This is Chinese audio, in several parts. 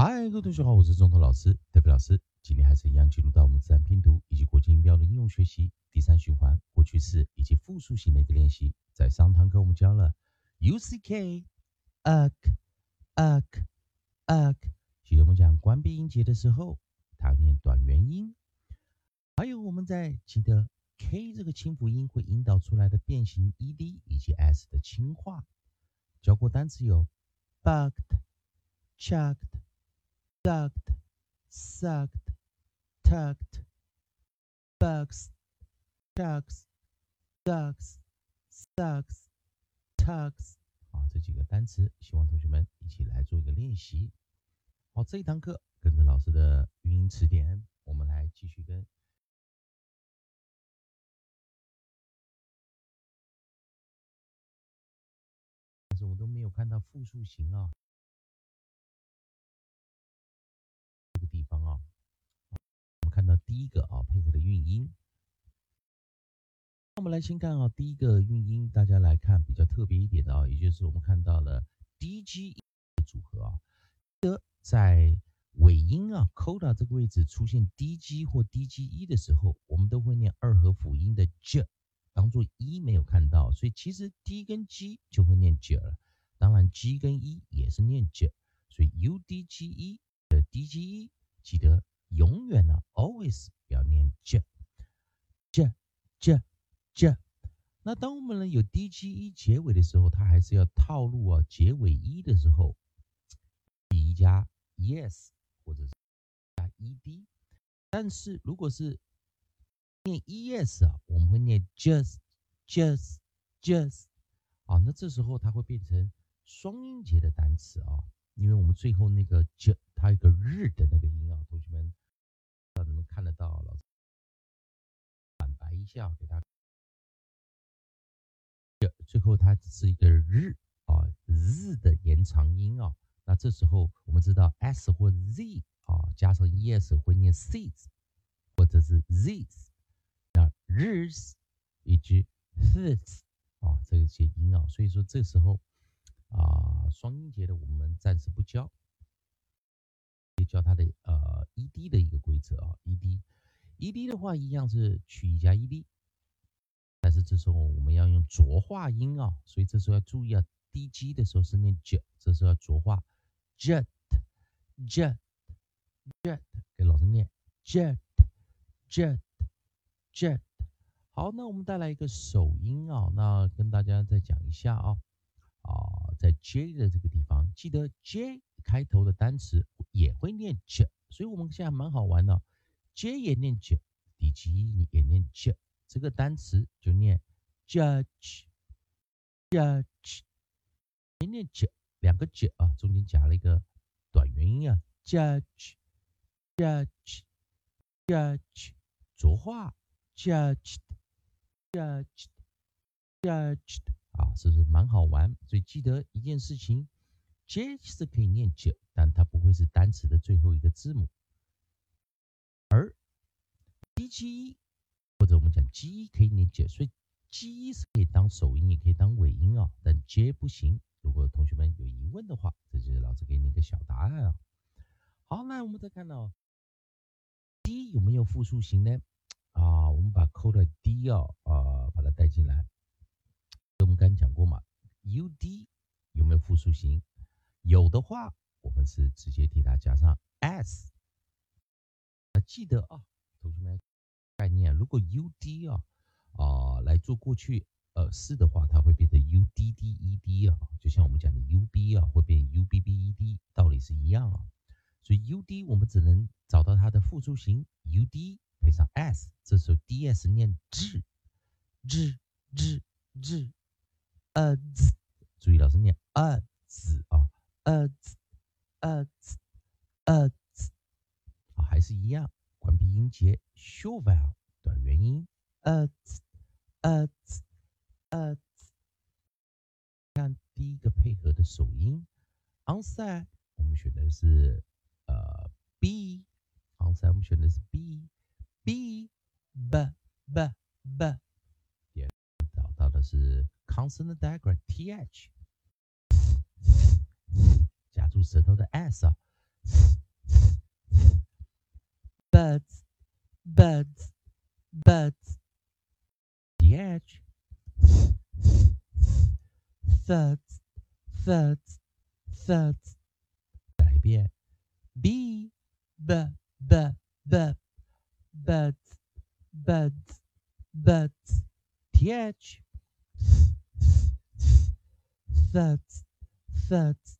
嗨，各位同学好，我是中头老师德比老师。今天还是一样进入到我们自然拼读以及国际音标的应用学习第三循环过去式以及复数型的一个练习。在上堂课我们教了 u c k uk uk uk，记得我们讲关闭音节的时候，它念短元音。还有我们在记得 k 这个清辅音会引导出来的变形 ed 以及 s 的轻化。教过单词有 bugged。chucked, ducked, sucked, tucked, bugs, chucks, ducks, sucks, tucks。啊，这几个单词，希望同学们一起来做一个练习。好，这一堂课跟着老师的语音词典，我们来继续跟。但是我都没有看到复数型啊。第一个啊，配合的韵音。那我们来先看啊，第一个韵音，大家来看比较特别一点的啊，也就是我们看到了 D G 的组合啊。的在尾音啊，coda 这个位置出现 D G 或 D G 一的时候，我们都会念二合辅音的 J，当做一没有看到，所以其实 D 跟 G 就会念 J 了。当然 G 跟 E 也是念 J，所以 U D G E 的 D G E 记得。永远呢，always 要念 j，j，j，j。那当我们呢有 d g e 结尾的时候，它还是要套路啊，结尾一的时候，e 加 yes 或者是加 ed。但是如果是念 es 啊，我们会念 just，just，just。啊，那这时候它会变成双音节的单词啊，因为我们最后那个 j 它有个日的那个音啊，同学们。让你们看得到，老师反白一下给他。最后它只是一个日啊，日的延长音啊。那这时候我们知道 s 或 z 啊，加上 es 会念 sees，或者是 z's。那日以及 ths 啊，这些音啊，所以说这时候啊，双音节的我们暂时不教。教它的呃 ed 的一个规则啊 ed E D 的话一样是去 e 加 ed，但是这时候我们要用浊化音啊，所以这时候要注意啊，dg 的时候是念 j，这时候要浊化 jet，jet，jet，给老师念 jet，jet，jet。好，那我们带来一个首音啊，那跟大家再讲一下啊，啊，在 j 的这个地方，记得 j。开头的单词也会念 j，所以我们现在蛮好玩的，j 也念 j，d g e 也念 j，这个单词就念 judge，judge，也念 j，两个 j 啊，中间夹了一个短元音啊，judge，judge，judge，浊化，judge，judge，judge，啊，是不是蛮好玩？所以记得一件事情。j 是可以念 j，但它不会是单词的最后一个字母。D g 或者我们讲 g e 可以念 j，所以 g e 是可以当首音，也可以当尾音啊，但 j 不行。如果同学们有疑问的话，这就是老师给你一个小答案啊。好，那我们再看到 d 有没有复数型呢？啊，我们把 code d 啊啊把它带进来。我们刚讲过嘛，u d 有没有复数型？有的话，我们是直接替它加上 s。那记得啊，同学们，如果 u d 啊啊来做过去呃式的话，它会变成 u d d e d 啊，就像我们讲的 u b 啊会变 u b b e d，道理是一样啊。所以 u d 我们只能找到它的复数型 u d 配上 s，这时候 d s 念 z z z z，呃，注意老师念呃字啊。呃字，呃字，呃字，啊，还是一样，关闭音节，short vowel 短元音，呃，呃，呃。看第一个配合的首音，onside 我们选的是呃 b，onside 我们选的是 b，b，b，b，b。点找到的是 consonant diagram th。夹住舌头的 s 啊 birds, birds, birds. th, thirds, thirds, thirds. 再一遍，b, b, b, b, birds, birds, birds. th, thirds, thirds,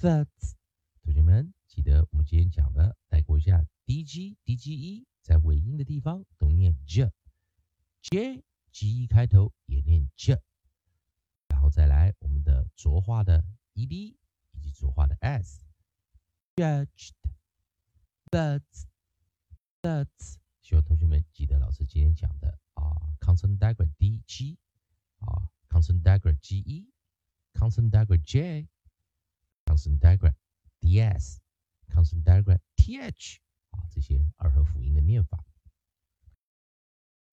thirds. 同学们，记得我们今天讲的，带过一下 d g d g e，在尾音的地方念 j，j g e 开头也念 j，然后再来我们的浊化的 e d 以及浊化的 s，judged，birds，birds。希望同学们记得老师今天讲的啊，consonant diagram d g，啊，consonant diagram g e，consonant diagram j，consonant diagram d s，consonant diagram t h 啊。这些二合辅音的念法，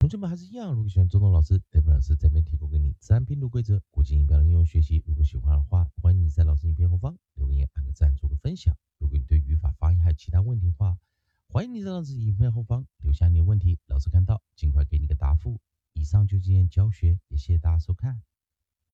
同学们还是一样。如果喜欢周东老师、德普老师这边提供给你自然拼读规则、国际音标的应用学习，如果喜欢的话，欢迎你在老师影片后方留言、按个赞、做个分享。如果你对语法、发音还有其他问题的话，欢迎你在老师影片后方留下你的问题，老师看到尽快给你个答复。以上就今天教学，也谢谢大家收看。